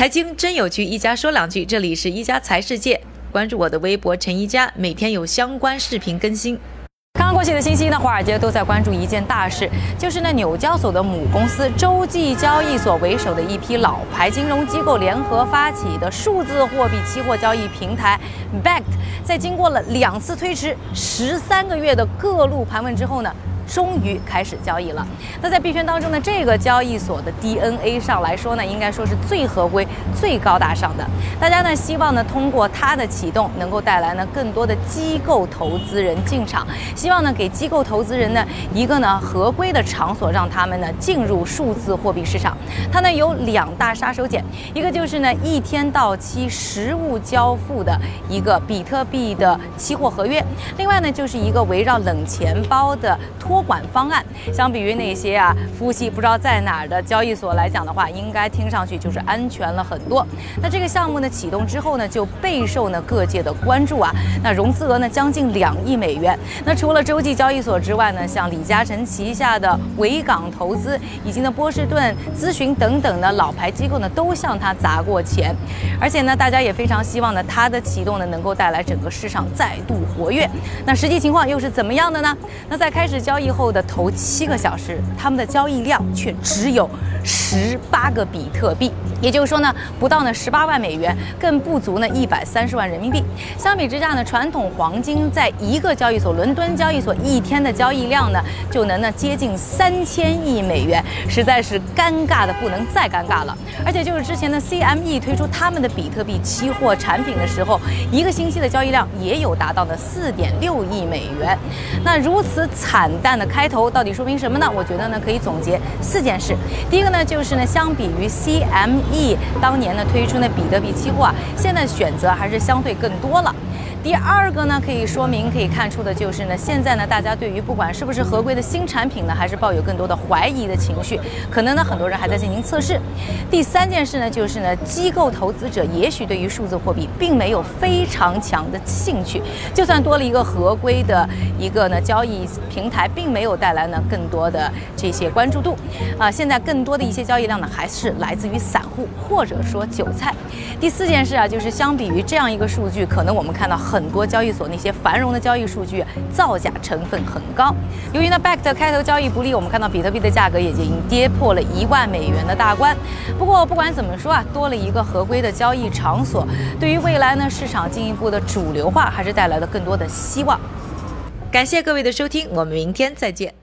财经真有趣，一家说两句。这里是一家财世界，关注我的微博陈一家，每天有相关视频更新。刚刚过去的星期呢，华尔街都在关注一件大事，就是呢纽交所的母公司洲际交易所为首的一批老牌金融机构联合发起的数字货币期货交易平台 b a c k 在经过了两次推迟、十三个月的各路盘问之后呢。终于开始交易了。那在币圈当中呢，这个交易所的 DNA 上来说呢，应该说是最合规、最高大上的。大家呢希望呢通过它的启动，能够带来呢更多的机构投资人进场，希望呢给机构投资人呢一个呢合规的场所，让他们呢进入数字货币市场。它呢有两大杀手锏，一个就是呢一天到期实物交付的一个比特币的期货合约，另外呢就是一个围绕冷钱包的托管方案相比于那些啊服务器不知道在哪儿的交易所来讲的话，应该听上去就是安全了很多。那这个项目呢启动之后呢，就备受呢各界的关注啊。那融资额呢将近两亿美元。那除了洲际交易所之外呢，像李嘉诚旗下的维港投资以及呢波士顿咨询等等的老牌机构呢，都向他砸过钱。而且呢，大家也非常希望呢，它的启动呢能够带来整个市场再度活跃。那实际情况又是怎么样的呢？那在开始交易。后的头七个小时，他们的交易量却只有十八个比特币，也就是说呢，不到呢十八万美元，更不足呢一百三十万人民币。相比之下呢，传统黄金在一个交易所伦敦交易所一天的交易量呢，就能呢接近三千亿美元，实在是尴尬的不能再尴尬了。而且就是之前的 CME 推出他们的比特币期货产品的时候，一个星期的交易量也有达到了四点六亿美元。那如此惨淡。那开头到底说明什么呢？我觉得呢可以总结四件事。第一个呢就是呢，相比于 CME 当年呢推出的比特币期货啊，现在选择还是相对更多了。第二个呢，可以说明可以看出的就是呢，现在呢，大家对于不管是不是合规的新产品呢，还是抱有更多的怀疑的。情绪，可能呢，很多人还在进行测试。第三件事呢，就是呢，机构投资者也许对于数字货币并没有非常强的兴趣，就算多了一个合规的一个呢交易平台，并没有带来呢更多的这些关注度。啊，现在更多的一些交易量呢，还是来自于散户或者说韭菜。第四件事啊，就是相比于这样一个数据，可能我们看到。很多交易所那些繁荣的交易数据，造假成分很高。由于呢，Backed 开头交易不利，我们看到比特币的价格已经跌破了一万美元的大关。不过不管怎么说啊，多了一个合规的交易场所，对于未来呢市场进一步的主流化，还是带来了更多的希望。感谢各位的收听，我们明天再见。